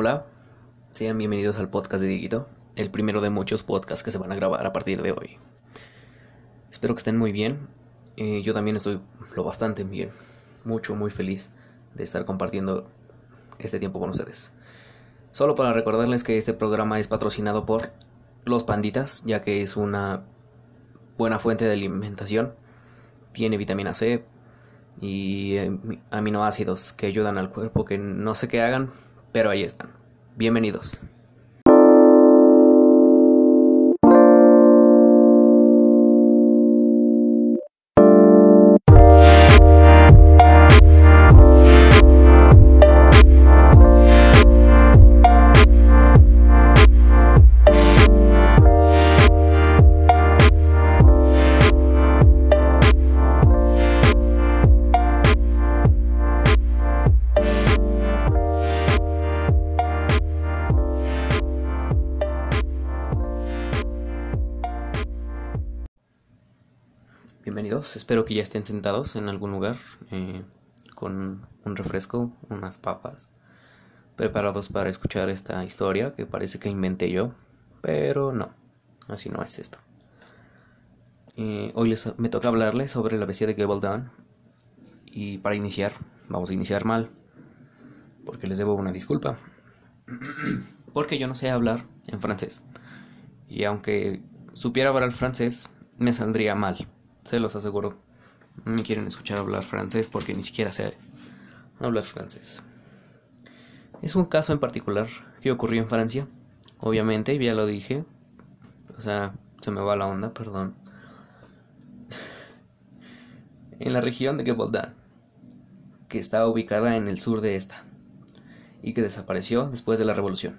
Hola, sean bienvenidos al podcast de Dieguito, el primero de muchos podcasts que se van a grabar a partir de hoy. Espero que estén muy bien. Eh, yo también estoy lo bastante bien, mucho, muy feliz de estar compartiendo este tiempo con ustedes. Solo para recordarles que este programa es patrocinado por Los Panditas, ya que es una buena fuente de alimentación. Tiene vitamina C y eh, aminoácidos que ayudan al cuerpo, que no sé qué hagan, pero ahí están. Bienvenidos. Espero que ya estén sentados en algún lugar eh, con un refresco, unas papas, preparados para escuchar esta historia que parece que inventé yo, pero no, así no es esto. Eh, hoy les, me toca hablarles sobre la bestia de Gabaldon y para iniciar, vamos a iniciar mal, porque les debo una disculpa, porque yo no sé hablar en francés y aunque supiera hablar francés me saldría mal. Se los aseguro. No me quieren escuchar hablar francés porque ni siquiera sé hablar francés. Es un caso en particular que ocurrió en Francia. Obviamente, ya lo dije. O sea, se me va la onda, perdón. En la región de Gevaudan, que está ubicada en el sur de esta, y que desapareció después de la revolución.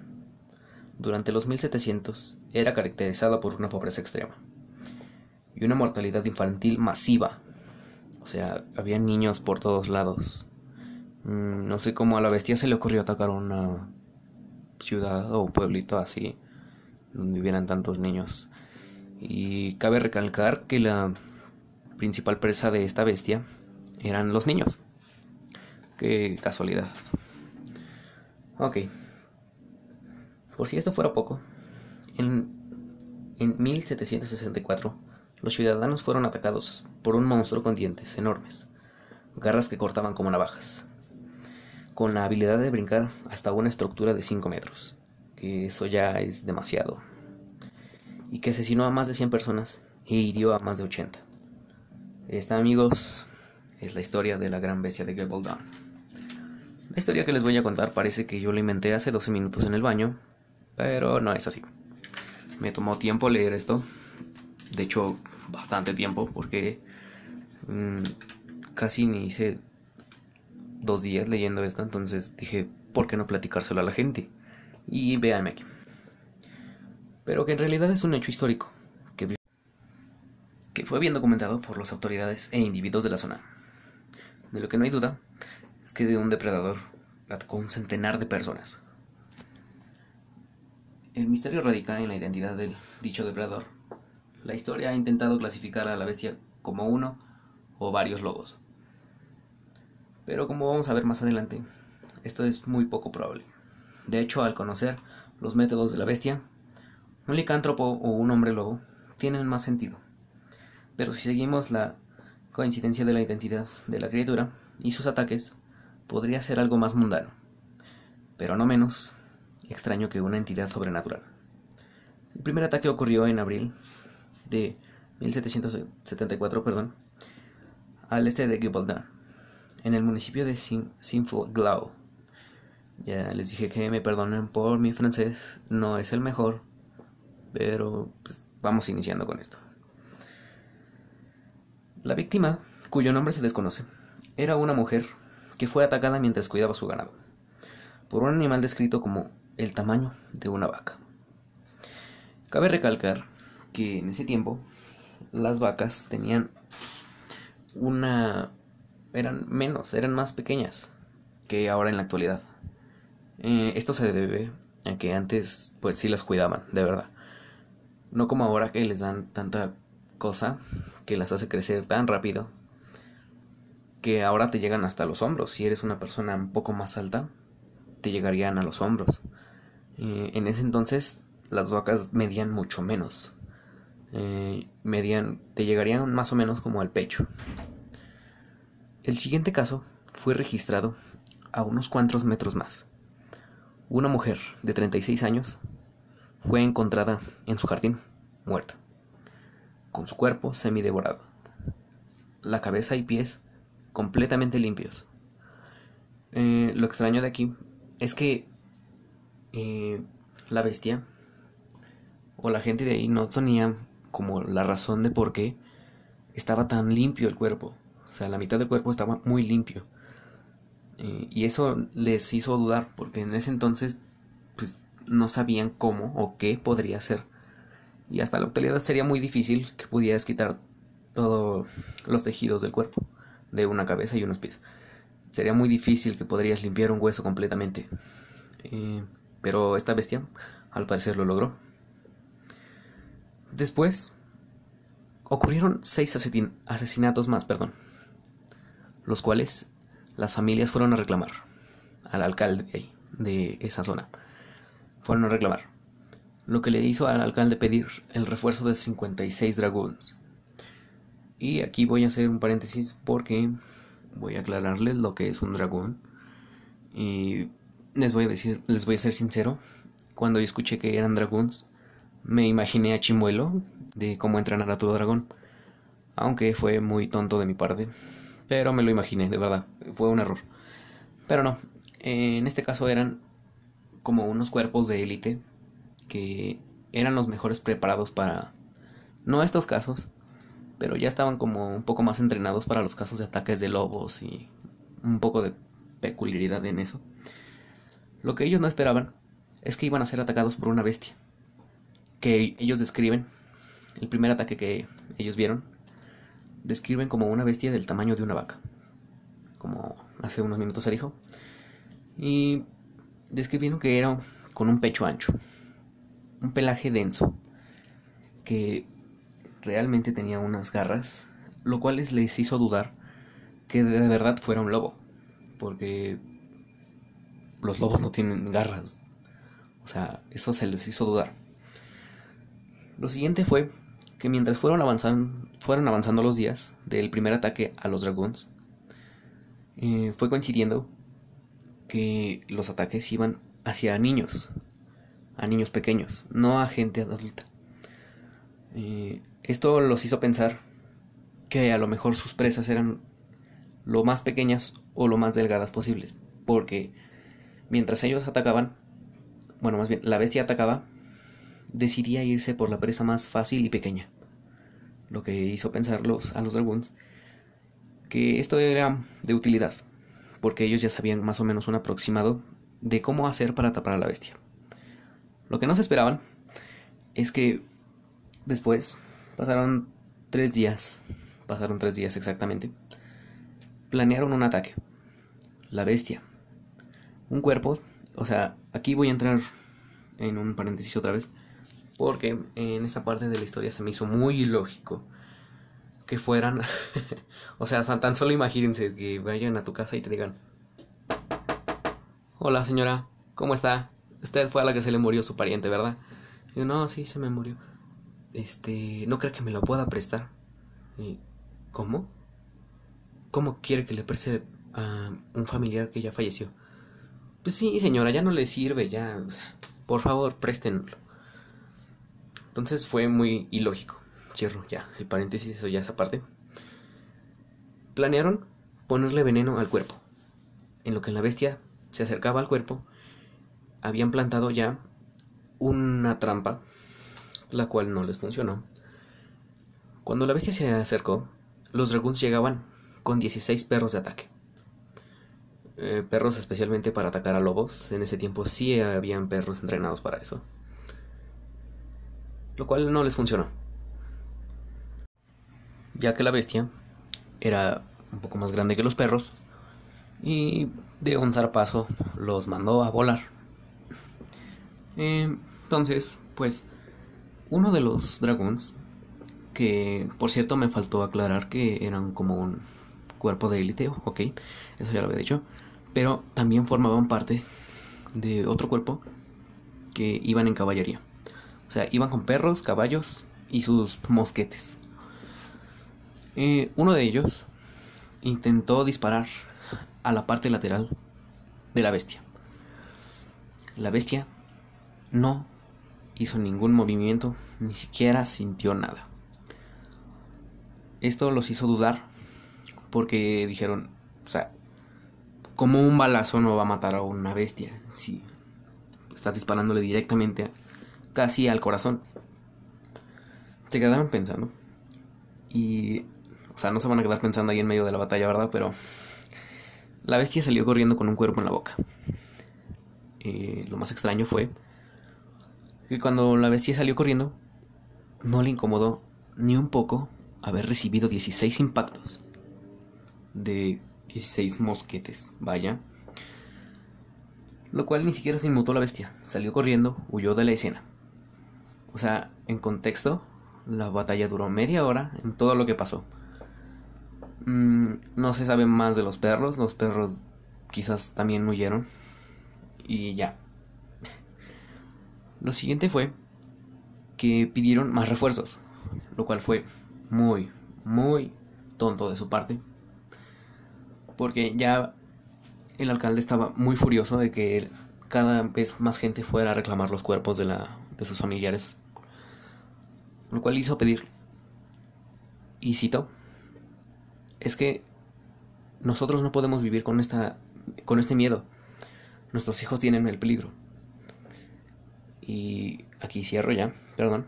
Durante los 1700 era caracterizada por una pobreza extrema y una mortalidad infantil masiva. O sea, había niños por todos lados. Mm, no sé cómo a la bestia se le ocurrió atacar una ciudad o pueblito así, donde vivieran tantos niños. Y cabe recalcar que la principal presa de esta bestia eran los niños. Qué casualidad. Ok. Por si esto fuera poco, en, en 1764 los ciudadanos fueron atacados por un monstruo con dientes enormes, garras que cortaban como navajas, con la habilidad de brincar hasta una estructura de 5 metros, que eso ya es demasiado, y que asesinó a más de 100 personas e hirió a más de 80. Esta, amigos, es la historia de la gran bestia de Gabaldon. La historia que les voy a contar parece que yo la inventé hace 12 minutos en el baño, pero no es así. Me tomó tiempo leer esto, de hecho bastante tiempo porque mmm, casi ni hice dos días leyendo esto, entonces dije, ¿por qué no platicárselo a la gente? Y véanme aquí. Pero que en realidad es un hecho histórico, que, que fue bien documentado por las autoridades e individuos de la zona. De lo que no hay duda es que de un depredador atacó un centenar de personas. El misterio radica en la identidad del dicho depredador la historia ha intentado clasificar a la bestia como uno o varios lobos. Pero como vamos a ver más adelante, esto es muy poco probable. De hecho, al conocer los métodos de la bestia, un licántropo o un hombre lobo tienen más sentido. Pero si seguimos la coincidencia de la identidad de la criatura y sus ataques, podría ser algo más mundano, pero no menos extraño que una entidad sobrenatural. El primer ataque ocurrió en abril de 1774, perdón, al este de Gibaldon, en el municipio de Sinful Glau. Ya les dije que me perdonen por mi francés, no es el mejor, pero pues, vamos iniciando con esto. La víctima, cuyo nombre se desconoce, era una mujer que fue atacada mientras cuidaba su ganado, por un animal descrito como el tamaño de una vaca. Cabe recalcar que en ese tiempo las vacas tenían una... eran menos, eran más pequeñas que ahora en la actualidad. Eh, esto se debe a que antes pues sí las cuidaban, de verdad. No como ahora que les dan tanta cosa que las hace crecer tan rápido que ahora te llegan hasta los hombros. Si eres una persona un poco más alta, te llegarían a los hombros. Eh, en ese entonces las vacas medían mucho menos. Eh, te llegarían más o menos como al pecho. El siguiente caso fue registrado a unos cuantos metros más. Una mujer de 36 años fue encontrada en su jardín, muerta, con su cuerpo semidevorado, la cabeza y pies completamente limpios. Eh, lo extraño de aquí es que eh, la bestia o la gente de ahí no tenía como la razón de por qué estaba tan limpio el cuerpo. O sea, la mitad del cuerpo estaba muy limpio. Y eso les hizo dudar porque en ese entonces pues, no sabían cómo o qué podría ser. Y hasta la actualidad sería muy difícil que pudieras quitar todos los tejidos del cuerpo, de una cabeza y unos pies. Sería muy difícil que podrías limpiar un hueso completamente. Eh, pero esta bestia, al parecer, lo logró. Después, ocurrieron seis asesinatos más, perdón, los cuales las familias fueron a reclamar al alcalde de esa zona. Fueron a reclamar. Lo que le hizo al alcalde pedir el refuerzo de 56 dragones. Y aquí voy a hacer un paréntesis porque voy a aclararles lo que es un dragón. Y les voy a decir, les voy a ser sincero, cuando yo escuché que eran dragones, me imaginé a Chimuelo de cómo entrenar a tu dragón. Aunque fue muy tonto de mi parte. Pero me lo imaginé, de verdad. Fue un error. Pero no. En este caso eran como unos cuerpos de élite que eran los mejores preparados para... No estos casos, pero ya estaban como un poco más entrenados para los casos de ataques de lobos y un poco de peculiaridad en eso. Lo que ellos no esperaban es que iban a ser atacados por una bestia, que ellos describen, el primer ataque que ellos vieron, describen como una bestia del tamaño de una vaca, como hace unos minutos se dijo, y describieron que era con un pecho ancho, un pelaje denso, que realmente tenía unas garras, lo cual les hizo dudar que de verdad fuera un lobo, porque los lobos no tienen garras. O sea, eso se les hizo dudar. Lo siguiente fue que mientras fueron avanzando, fueron avanzando los días del primer ataque a los dragones, eh, fue coincidiendo que los ataques iban hacia niños, a niños pequeños, no a gente adulta. Eh, esto los hizo pensar que a lo mejor sus presas eran lo más pequeñas o lo más delgadas posibles, porque mientras ellos atacaban, bueno, más bien la bestia atacaba, decidía irse por la presa más fácil y pequeña, lo que hizo pensar a los dragones que esto era de utilidad, porque ellos ya sabían más o menos un aproximado de cómo hacer para tapar a la bestia. Lo que no se esperaban es que después pasaron tres días, pasaron tres días exactamente, planearon un ataque. La bestia un cuerpo, o sea, aquí voy a entrar en un paréntesis otra vez, porque en esta parte de la historia se me hizo muy ilógico que fueran, o sea, tan solo imagínense que vayan a tu casa y te digan, hola señora, ¿cómo está? Usted fue a la que se le murió su pariente, ¿verdad? Y yo, no, sí, se me murió. Este, no creo que me lo pueda prestar. Y, ¿Cómo? ¿Cómo quiere que le preste a un familiar que ya falleció? Pues sí, señora, ya no le sirve, ya. por favor, préstenlo. Entonces fue muy ilógico. Cierro ya, el paréntesis, eso ya esa parte. Planearon ponerle veneno al cuerpo. En lo que la bestia se acercaba al cuerpo, habían plantado ya una trampa, la cual no les funcionó. Cuando la bestia se acercó, los dragones llegaban con 16 perros de ataque. Eh, perros especialmente para atacar a lobos. En ese tiempo sí habían perros entrenados para eso. Lo cual no les funcionó. Ya que la bestia era un poco más grande que los perros. Y de un zarpazo los mandó a volar. Entonces, pues, uno de los dragons, que por cierto me faltó aclarar que eran como un cuerpo de élite, ok, eso ya lo había dicho pero también formaban parte de otro cuerpo que iban en caballería. O sea, iban con perros, caballos y sus mosquetes. Eh, uno de ellos intentó disparar a la parte lateral de la bestia. La bestia no hizo ningún movimiento, ni siquiera sintió nada. Esto los hizo dudar porque dijeron, o sea, como un balazo no va a matar a una bestia si estás disparándole directamente casi al corazón. Se quedaron pensando y, o sea, no se van a quedar pensando ahí en medio de la batalla, ¿verdad? Pero la bestia salió corriendo con un cuerpo en la boca. Eh, lo más extraño fue que cuando la bestia salió corriendo, no le incomodó ni un poco haber recibido 16 impactos de 16 mosquetes, vaya. Lo cual ni siquiera se inmutó la bestia, salió corriendo, huyó de la escena. O sea, en contexto, la batalla duró media hora en todo lo que pasó. Mm, no se sabe más de los perros, los perros quizás también huyeron. Y ya. Lo siguiente fue que pidieron más refuerzos, lo cual fue muy, muy tonto de su parte. Porque ya el alcalde estaba muy furioso de que cada vez más gente fuera a reclamar los cuerpos de, la, de sus familiares. Lo cual hizo pedir, y cito, es que nosotros no podemos vivir con, esta, con este miedo. Nuestros hijos tienen el peligro. Y aquí cierro ya, perdón.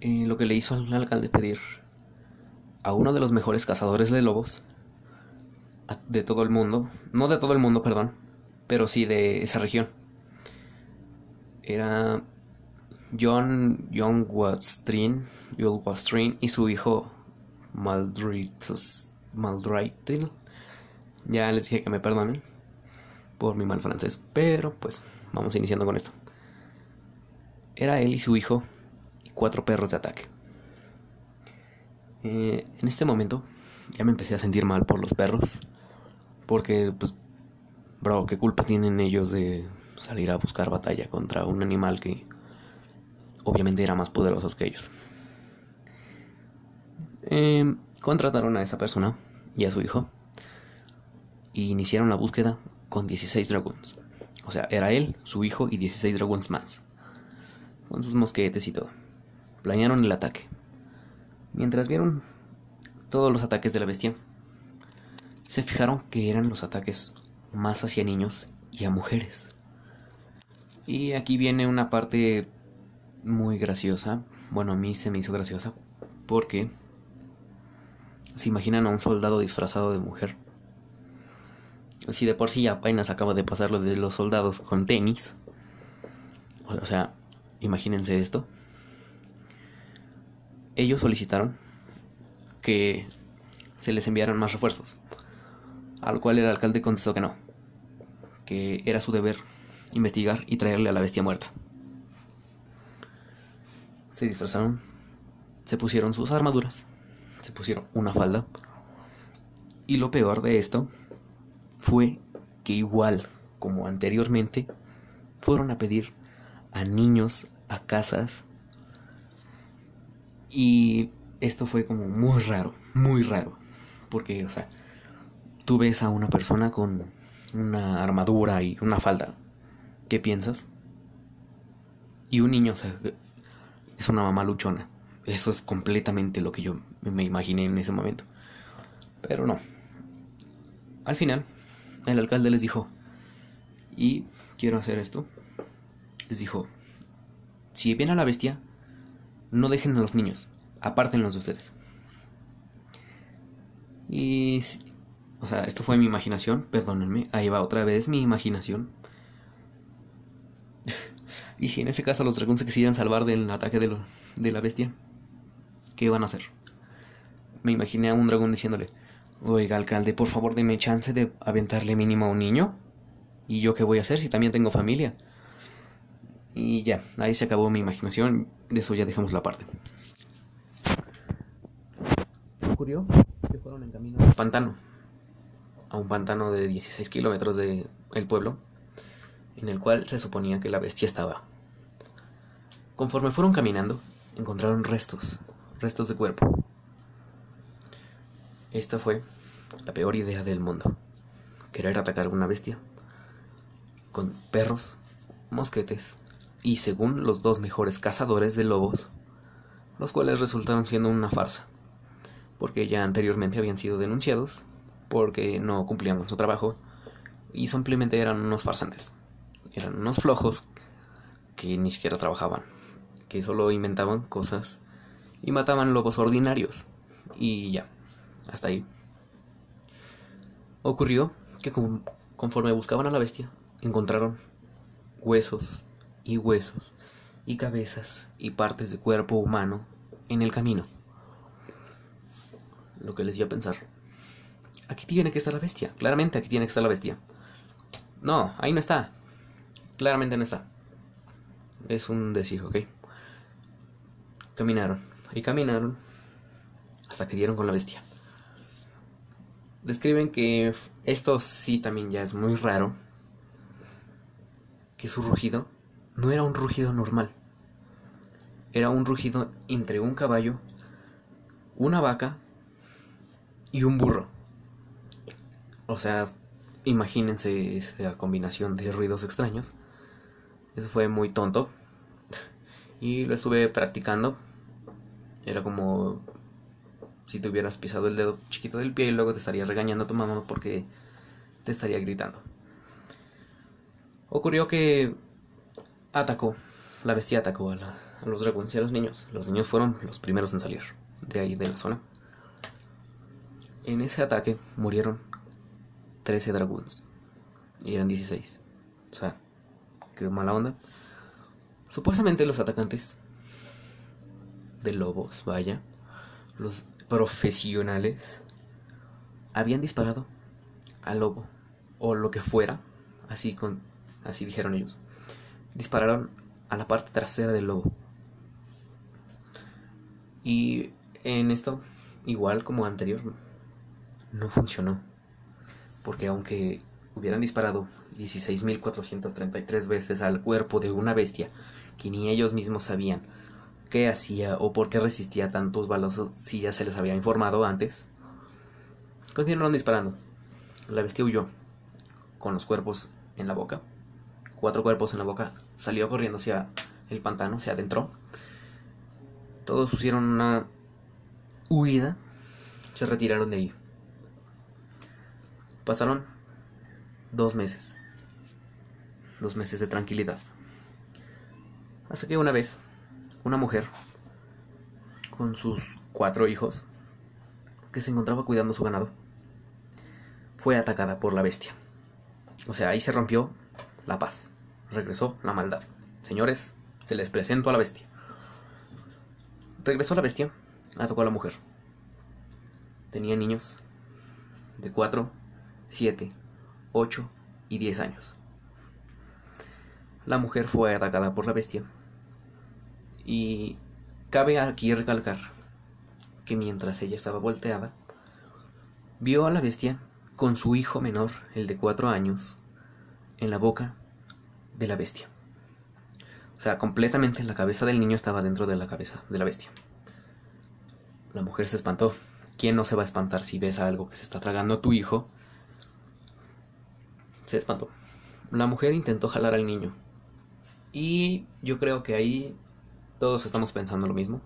Lo que le hizo al alcalde pedir a uno de los mejores cazadores de lobos de todo el mundo, no de todo el mundo, perdón, pero sí de esa región. Era John, John Wastrin, Joel Wastrin y su hijo Maldritel. Ya les dije que me perdonen por mi mal francés, pero pues vamos iniciando con esto. Era él y su hijo y cuatro perros de ataque. Eh, en este momento ya me empecé a sentir mal por los perros, porque pues, bro, ¿qué culpa tienen ellos de salir a buscar batalla contra un animal que obviamente era más poderoso que ellos? Eh, contrataron a esa persona y a su hijo y iniciaron la búsqueda con 16 dragones. O sea, era él, su hijo y 16 dragones más. Con sus mosquetes y todo. Planearon el ataque. Mientras vieron todos los ataques de la bestia, se fijaron que eran los ataques más hacia niños y a mujeres. Y aquí viene una parte muy graciosa. Bueno, a mí se me hizo graciosa porque se imaginan a un soldado disfrazado de mujer si de por sí apenas acaba de pasar lo de los soldados con tenis. O sea, imagínense esto. Ellos solicitaron que se les enviaran más refuerzos. Al cual el alcalde contestó que no. Que era su deber investigar y traerle a la bestia muerta. Se disfrazaron, se pusieron sus armaduras, se pusieron una falda. Y lo peor de esto fue que igual como anteriormente, fueron a pedir a niños a casas y esto fue como muy raro, muy raro, porque, o sea, tú ves a una persona con una armadura y una falda, ¿qué piensas? Y un niño, o sea, es una mamá luchona. Eso es completamente lo que yo me imaginé en ese momento. Pero no. Al final, el alcalde les dijo, y quiero hacer esto, les dijo, si ven a la bestia, no dejen a los niños, apártenlos de ustedes. Y, o sea, esto fue mi imaginación, perdónenme, ahí va otra vez mi imaginación. Y si en ese caso los dragones se quisieran salvar del ataque de, de la bestia, ¿qué van a hacer? Me imaginé a un dragón diciéndole, Oiga, alcalde, por favor, deme chance de aventarle mínimo a un niño. ¿Y yo qué voy a hacer si también tengo familia? Y ya, ahí se acabó mi imaginación. De eso ya dejamos la parte. Ocurrió que fueron en camino a un pantano. A un pantano de 16 kilómetros del pueblo. En el cual se suponía que la bestia estaba. Conforme fueron caminando, encontraron restos, restos de cuerpo. Esta fue la peor idea del mundo. Querer atacar a una bestia con perros, mosquetes y según los dos mejores cazadores de lobos, los cuales resultaron siendo una farsa, porque ya anteriormente habían sido denunciados porque no cumplían con su trabajo y simplemente eran unos farsantes. Eran unos flojos que ni siquiera trabajaban, que solo inventaban cosas y mataban lobos ordinarios. Y ya, hasta ahí. Ocurrió que conforme buscaban a la bestia, encontraron huesos y huesos y cabezas y partes de cuerpo humano en el camino. Lo que les dio a pensar. Aquí tiene que estar la bestia. Claramente aquí tiene que estar la bestia. No, ahí no está. Claramente no está. Es un decir, ¿ok? Caminaron. Y caminaron hasta que dieron con la bestia. Describen que esto sí también ya es muy raro que su rugido no era un rugido normal. Era un rugido entre un caballo, una vaca y un burro. O sea, imagínense esa combinación de ruidos extraños. Eso fue muy tonto. Y lo estuve practicando. Era como si te hubieras pisado el dedo chiquito del pie y luego te estaría regañando a tu mamá porque te estaría gritando. Ocurrió que atacó, la bestia atacó a, los dragones y a los niños. Los niños fueron los primeros en salir de ahí de la zona. En ese ataque murieron 13 dragones y eran 16. O sea, qué mala onda. Supuestamente los atacantes de lobos, vaya, los profesionales habían disparado al lobo o lo que fuera, así con así dijeron ellos. Dispararon a la parte trasera del lobo. Y en esto, igual como anterior, no funcionó. Porque aunque hubieran disparado 16.433 veces al cuerpo de una bestia que ni ellos mismos sabían qué hacía o por qué resistía tantos balazos si ya se les había informado antes, continuaron disparando. La bestia huyó con los cuerpos en la boca cuatro cuerpos en la boca, salió corriendo hacia el pantano, se adentró. Todos pusieron una huida, se retiraron de ahí. Pasaron dos meses, dos meses de tranquilidad. Hasta que una vez, una mujer, con sus cuatro hijos, que se encontraba cuidando su ganado, fue atacada por la bestia. O sea, ahí se rompió la paz regresó la maldad. Señores, se les presento a la bestia. Regresó la bestia, atacó a la mujer. Tenía niños de 4, 7, 8 y 10 años. La mujer fue atacada por la bestia. Y cabe aquí recalcar que mientras ella estaba volteada, vio a la bestia con su hijo menor, el de 4 años, en la boca de la bestia. O sea, completamente la cabeza del niño estaba dentro de la cabeza de la bestia. La mujer se espantó. ¿Quién no se va a espantar si ves algo que se está tragando tu hijo? Se espantó. La mujer intentó jalar al niño. Y yo creo que ahí todos estamos pensando lo mismo.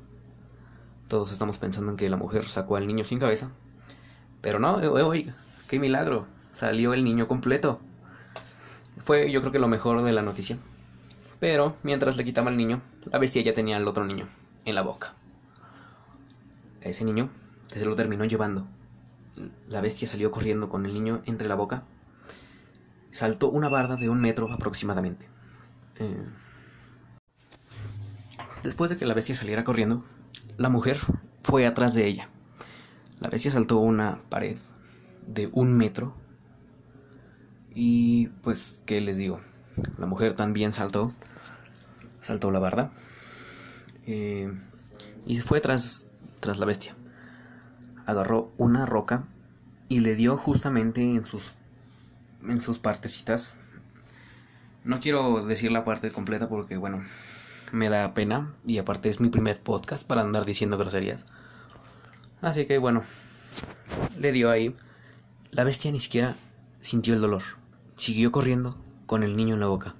Todos estamos pensando en que la mujer sacó al niño sin cabeza. Pero no, oiga, qué milagro. Salió el niño completo fue yo creo que lo mejor de la noticia. Pero mientras le quitaba al niño, la bestia ya tenía al otro niño en la boca. ese niño se lo terminó llevando. La bestia salió corriendo con el niño entre la boca. Saltó una barda de un metro aproximadamente. Eh, después de que la bestia saliera corriendo, la mujer fue atrás de ella. La bestia saltó una pared de un metro y pues, ¿qué les digo? La mujer también saltó, saltó la barda eh, y se fue tras, tras la bestia. Agarró una roca y le dio justamente en sus, en sus partecitas No quiero decir la parte completa porque, bueno, me da pena y aparte es mi primer podcast para andar diciendo groserías. Así que, bueno, le dio ahí. La bestia ni siquiera sintió el dolor. Siguió corriendo con el niño en la boca.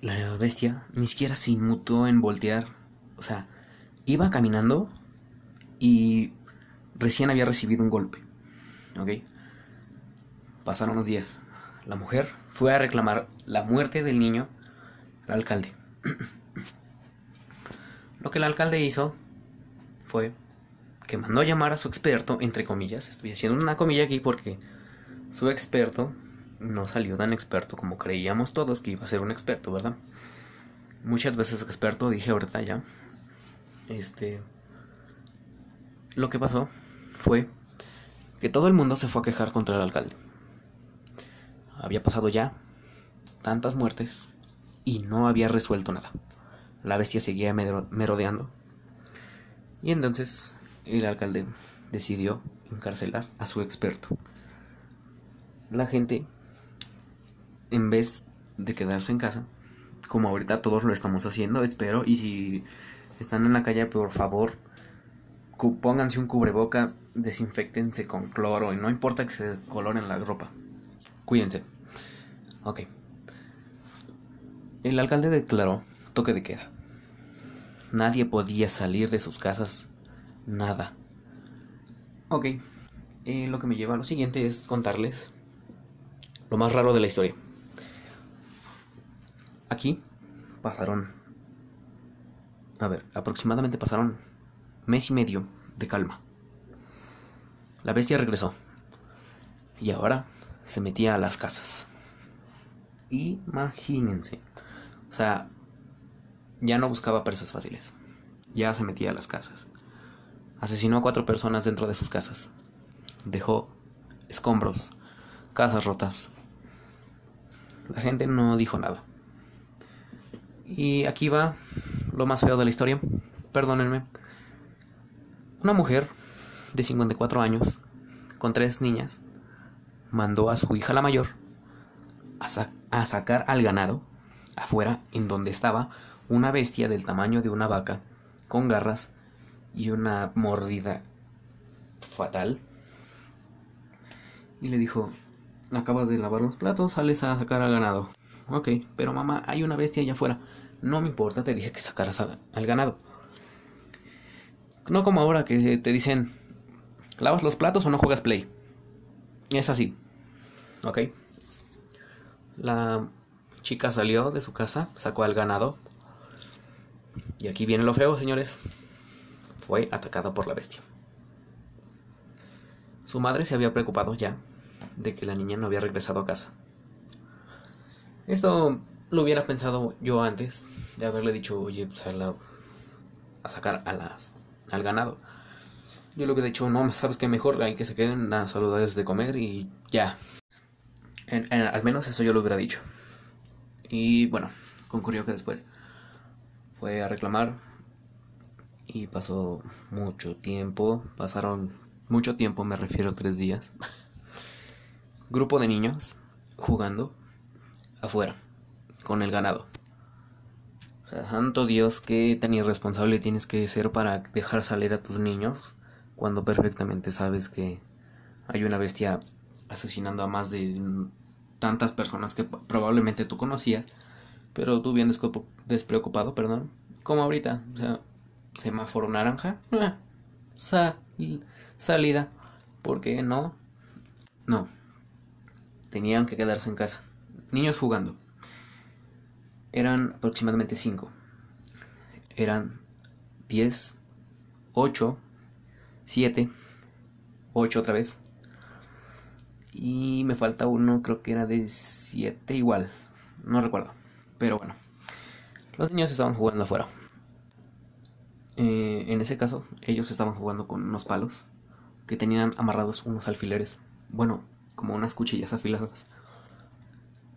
La bestia ni siquiera se inmutó en voltear. O sea, iba caminando y recién había recibido un golpe. ¿Ok? Pasaron los días. La mujer fue a reclamar la muerte del niño al alcalde. Lo que el alcalde hizo fue que mandó llamar a su experto, entre comillas. Estoy haciendo una comilla aquí porque su experto no salió tan experto como creíamos todos que iba a ser un experto, ¿verdad? Muchas veces experto, dije ahorita ya. Este. Lo que pasó fue que todo el mundo se fue a quejar contra el alcalde había pasado ya tantas muertes y no había resuelto nada. La bestia seguía merodeando. Y entonces el alcalde decidió encarcelar a su experto. La gente, en vez de quedarse en casa, como ahorita todos lo estamos haciendo, espero, y si están en la calle, por favor, pónganse un cubrebocas, desinfectense con cloro, y no importa que se coloren la ropa. Cuídense. Ok. El alcalde declaró toque de queda. Nadie podía salir de sus casas. Nada. Ok. Eh, lo que me lleva a lo siguiente es contarles lo más raro de la historia. Aquí pasaron... A ver, aproximadamente pasaron mes y medio de calma. La bestia regresó. Y ahora se metía a las casas. Imagínense. O sea, ya no buscaba presas fáciles. Ya se metía a las casas. Asesinó a cuatro personas dentro de sus casas. Dejó escombros, casas rotas. La gente no dijo nada. Y aquí va lo más feo de la historia. Perdónenme. Una mujer de 54 años, con tres niñas, mandó a su hija la mayor a, sacar al ganado afuera en donde estaba una bestia del tamaño de una vaca con garras y una mordida fatal. Y le dijo, acabas de lavar los platos, sales a sacar al ganado. Ok, pero mamá, hay una bestia allá afuera. No me importa, te dije que sacaras al ganado. No como ahora que te dicen, ¿lavas los platos o no juegas play? Es así. Ok. La chica salió de su casa, sacó al ganado. Y aquí viene lo feo, señores. Fue atacada por la bestia. Su madre se había preocupado ya de que la niña no había regresado a casa. Esto lo hubiera pensado yo antes de haberle dicho, oye, pues a, a sacar a las, al ganado. Yo lo hubiera dicho, no, sabes que mejor hay que se queden a saludarles de comer y ya, al menos eso yo lo hubiera dicho. Y bueno, concurrió que después fue a reclamar y pasó mucho tiempo. Pasaron mucho tiempo, me refiero tres días. Grupo de niños jugando afuera con el ganado. O sea, santo Dios, qué tan irresponsable tienes que ser para dejar salir a tus niños cuando perfectamente sabes que hay una bestia asesinando a más de tantas personas que probablemente tú conocías, pero tú bien despreocupado, perdón, como ahorita, o sea, semáforo naranja, salida, porque no, no, tenían que quedarse en casa, niños jugando, eran aproximadamente 5, eran 10, 8, 7, 8 otra vez, y me falta uno, creo que era de 7 igual. No recuerdo. Pero bueno. Los niños estaban jugando afuera. Eh, en ese caso, ellos estaban jugando con unos palos que tenían amarrados unos alfileres. Bueno, como unas cuchillas afiladas.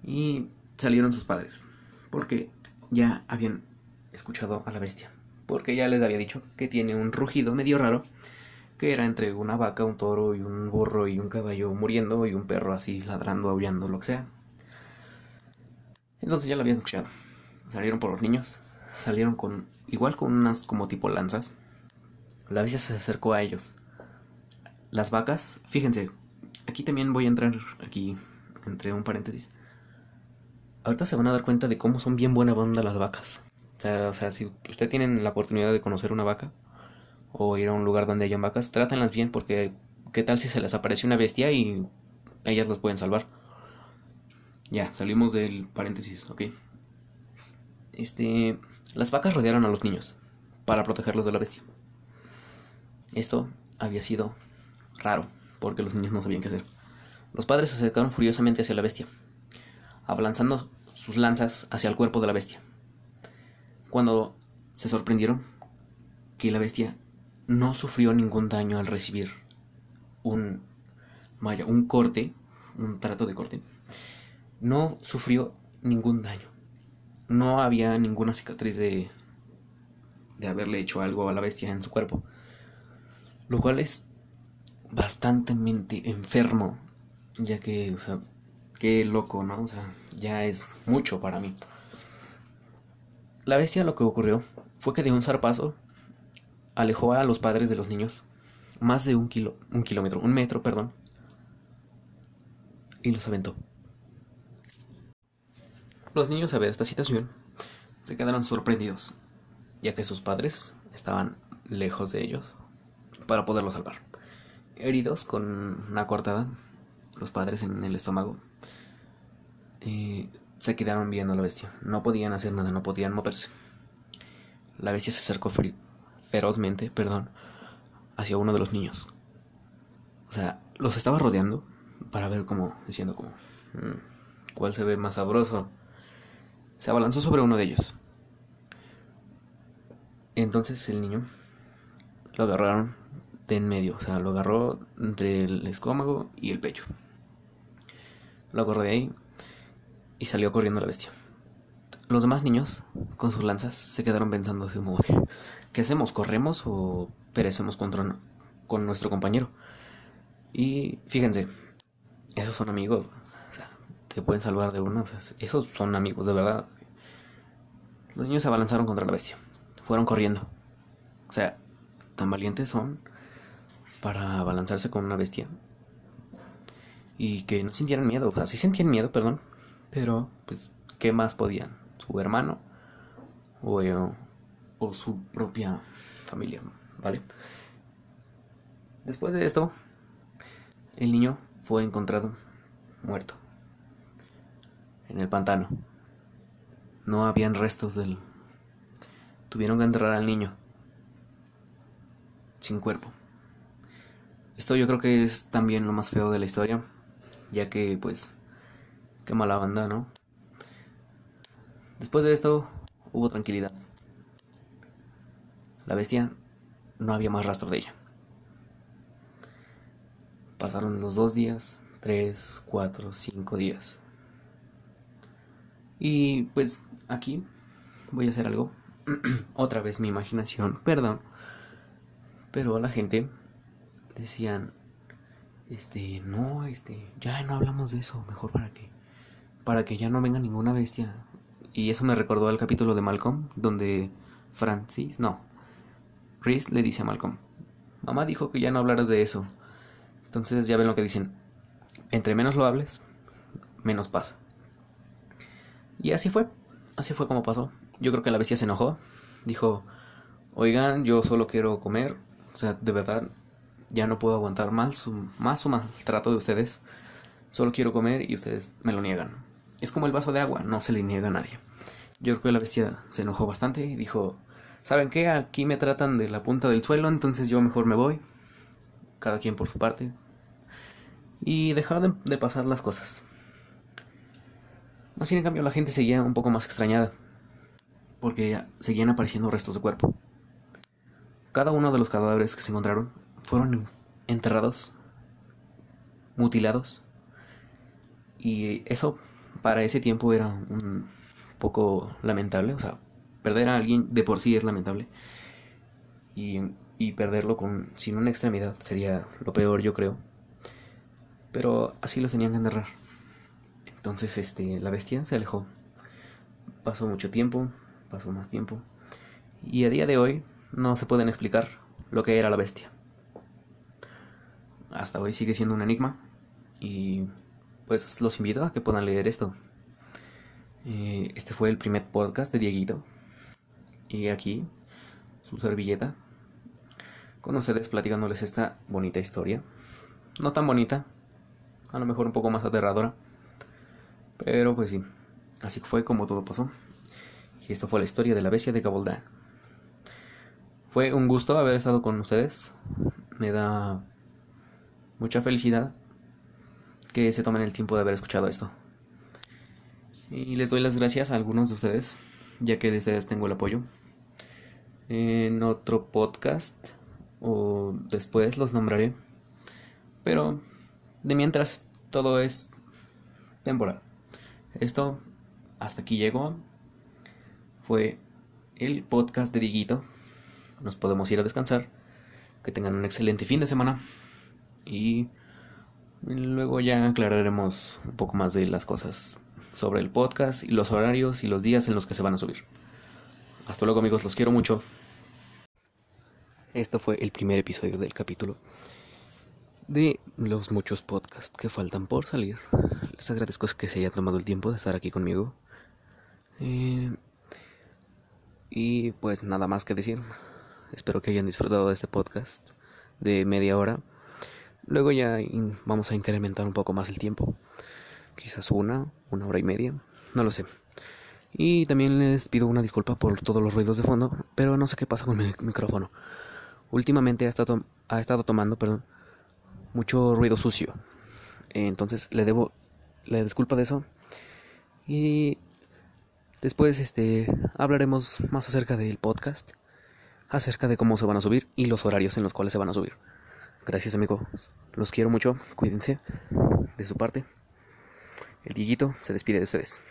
Y salieron sus padres. Porque ya habían escuchado a la bestia. Porque ya les había dicho que tiene un rugido medio raro que era entre una vaca, un toro y un burro y un caballo muriendo y un perro así ladrando, aullando, lo que sea. Entonces ya lo habían escuchado. Salieron por los niños, salieron con, igual con unas como tipo lanzas. La bestia se acercó a ellos. Las vacas, fíjense, aquí también voy a entrar, aquí, entre un paréntesis. Ahorita se van a dar cuenta de cómo son bien buena banda las vacas. O sea, o sea, si usted tienen la oportunidad de conocer una vaca o ir a un lugar donde hayan vacas, trátenlas bien porque qué tal si se les aparece una bestia y ellas las pueden salvar. Ya, salimos del paréntesis, ok. Este, las vacas rodearon a los niños para protegerlos de la bestia. Esto había sido raro, porque los niños no sabían qué hacer. Los padres se acercaron furiosamente hacia la bestia, abalanzando sus lanzas hacia el cuerpo de la bestia. Cuando se sorprendieron que la bestia no sufrió ningún daño al recibir un, vaya, un corte, un trato de corte, no sufrió ningún daño. No había ninguna cicatriz de, de haberle hecho algo a la bestia en su cuerpo. Lo cual es bastante enfermo, ya que, o sea, qué loco, ¿no? O sea, ya es mucho para mí. La bestia lo que ocurrió fue que de un zarpazo alejó a los padres de los niños más de un kilo, un kilómetro, un metro, perdón, y los aventó. Los niños a ver esta situación se quedaron sorprendidos, ya que sus padres estaban lejos de ellos para poderlos salvar. Heridos con una cortada, los padres en el estómago, eh, se quedaron viendo a la bestia. No podían hacer nada, no podían moverse. La bestia se acercó ferozmente, perdón, hacia uno de los niños. O sea, los estaba rodeando para ver cómo, diciendo como, mm, ¿cuál se ve más sabroso? Se abalanzó sobre uno de ellos. Entonces el niño lo agarraron de en medio, o sea, lo agarró entre el estómago y el pecho. Lo agarró de ahí y salió corriendo la bestia. Los demás niños, con sus lanzas, se quedaron pensando así como ¿qué hacemos? ¿Corremos o perecemos contra, con nuestro compañero? Y fíjense, esos son amigos, o sea, te pueden salvar de uno, esos son amigos de verdad. Los niños se abalanzaron contra la bestia, fueron corriendo. O sea, tan valientes son para abalanzarse con una bestia. Y que no sintieran miedo, o sea, sí sentían miedo, perdón, pero pues, ¿qué más podían? Su hermano o, eh, o su propia familia, ¿vale? Después de esto, el niño fue encontrado muerto en el pantano. No habían restos del... Tuvieron que enterrar al niño sin cuerpo. Esto yo creo que es también lo más feo de la historia, ya que pues qué mala banda, ¿no? Después de esto hubo tranquilidad. La bestia no había más rastro de ella. Pasaron los dos días, tres, cuatro, cinco días. Y pues aquí voy a hacer algo. Otra vez mi imaginación, perdón. Pero la gente decían, este, no, este, ya no hablamos de eso, mejor para que, para que ya no venga ninguna bestia y eso me recordó al capítulo de Malcolm, donde Francis, no, Reese le dice a Malcolm, mamá dijo que ya no hablaras de eso. Entonces ya ven lo que dicen, entre menos lo hables, menos pasa. Y así fue, así fue como pasó. Yo creo que la bestia se enojó, dijo, oigan, yo solo quiero comer, o sea, de verdad, ya no puedo aguantar más su, más su maltrato de ustedes, solo quiero comer y ustedes me lo niegan. Es como el vaso de agua, no se le niega a nadie. Yo creo que la bestia se enojó bastante y dijo, ¿saben qué? Aquí me tratan de la punta del suelo, entonces yo mejor me voy. Cada quien por su parte. Y dejaron de, pasar las cosas. Así en cambio la gente seguía un poco más extrañada. Porque seguían apareciendo restos de cuerpo. Cada uno de los cadáveres que se encontraron fueron enterrados, mutilados. Y eso para ese tiempo era un poco lamentable. O sea, perder a alguien de por sí es lamentable. Y, y perderlo con, sin una extremidad sería lo peor, yo creo. Pero así los tenían que enterrar. Entonces, este, la bestia se alejó. pasó mucho tiempo, pasó más tiempo, y a día de hoy no se pueden explicar lo que era la bestia. Hasta hoy sigue siendo un enigma, y pues los invito a que puedan leer esto. Eh, este fue el primer podcast de Dieguito, y aquí su servilleta con ustedes platicándoles esta bonita historia. No tan bonita, a lo mejor un poco más aterradora, pero pues sí, así fue como todo pasó. Y esto fue la historia de la bestia de Gabaldán. Fue un gusto haber estado con ustedes. Me da mucha felicidad que se tomen el tiempo de haber escuchado esto. Y les doy las gracias a algunos de ustedes, ya que de ustedes tengo el apoyo. En otro podcast o después los nombraré. Pero de mientras todo es temporal. Esto hasta aquí llegó. Fue el podcast de Diguito. Nos podemos ir a descansar. Que tengan un excelente fin de semana. Y luego ya aclararemos un poco más de las cosas sobre el podcast y los horarios y los días en los que se van a subir. Hasta luego amigos, los quiero mucho. Esto fue el primer episodio del capítulo de los muchos podcasts que faltan por salir. Les agradezco que se hayan tomado el tiempo de estar aquí conmigo. Eh, y pues nada más que decir. Espero que hayan disfrutado de este podcast de media hora. Luego ya vamos a incrementar un poco más el tiempo. Quizás una, una hora y media. No lo sé. Y también les pido una disculpa por todos los ruidos de fondo, pero no sé qué pasa con mi micrófono últimamente ha estado, ha estado tomando perdón, mucho ruido sucio. Entonces le debo la disculpa de eso. Y después este hablaremos más acerca del podcast, acerca de cómo se van a subir y los horarios en los cuales se van a subir. Gracias amigos, los quiero mucho, cuídense de su parte. El Dieguito se despide de ustedes.